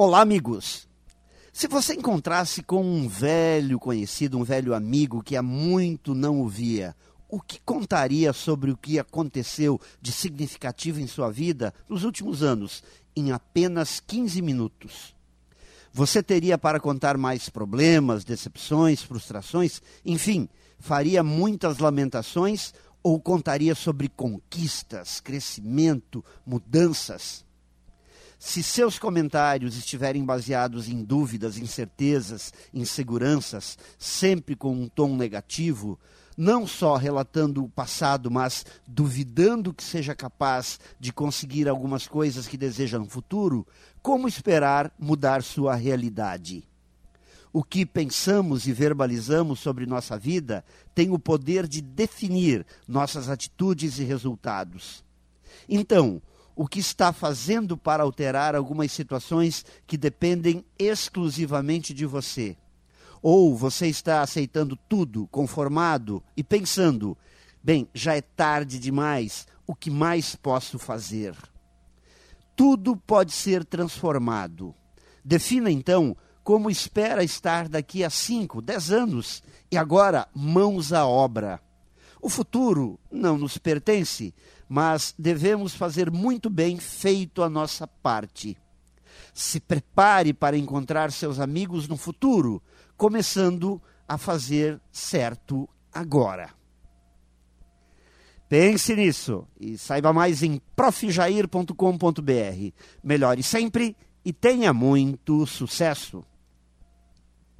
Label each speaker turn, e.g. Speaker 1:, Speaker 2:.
Speaker 1: Olá, amigos! Se você encontrasse com um velho conhecido, um velho amigo que há muito não o via, o que contaria sobre o que aconteceu de significativo em sua vida nos últimos anos, em apenas 15 minutos? Você teria para contar mais problemas, decepções, frustrações, enfim, faria muitas lamentações ou contaria sobre conquistas, crescimento, mudanças? Se seus comentários estiverem baseados em dúvidas, incertezas, inseguranças, sempre com um tom negativo, não só relatando o passado, mas duvidando que seja capaz de conseguir algumas coisas que deseja no futuro, como esperar mudar sua realidade? O que pensamos e verbalizamos sobre nossa vida tem o poder de definir nossas atitudes e resultados. Então, o que está fazendo para alterar algumas situações que dependem exclusivamente de você. Ou você está aceitando tudo, conformado e pensando: bem, já é tarde demais, o que mais posso fazer? Tudo pode ser transformado. Defina então como espera estar daqui a 5, 10 anos e agora mãos à obra. O futuro não nos pertence, mas devemos fazer muito bem feito a nossa parte. Se prepare para encontrar seus amigos no futuro, começando a fazer certo agora. Pense nisso e saiba mais em profjair.com.br. Melhore sempre e tenha muito sucesso!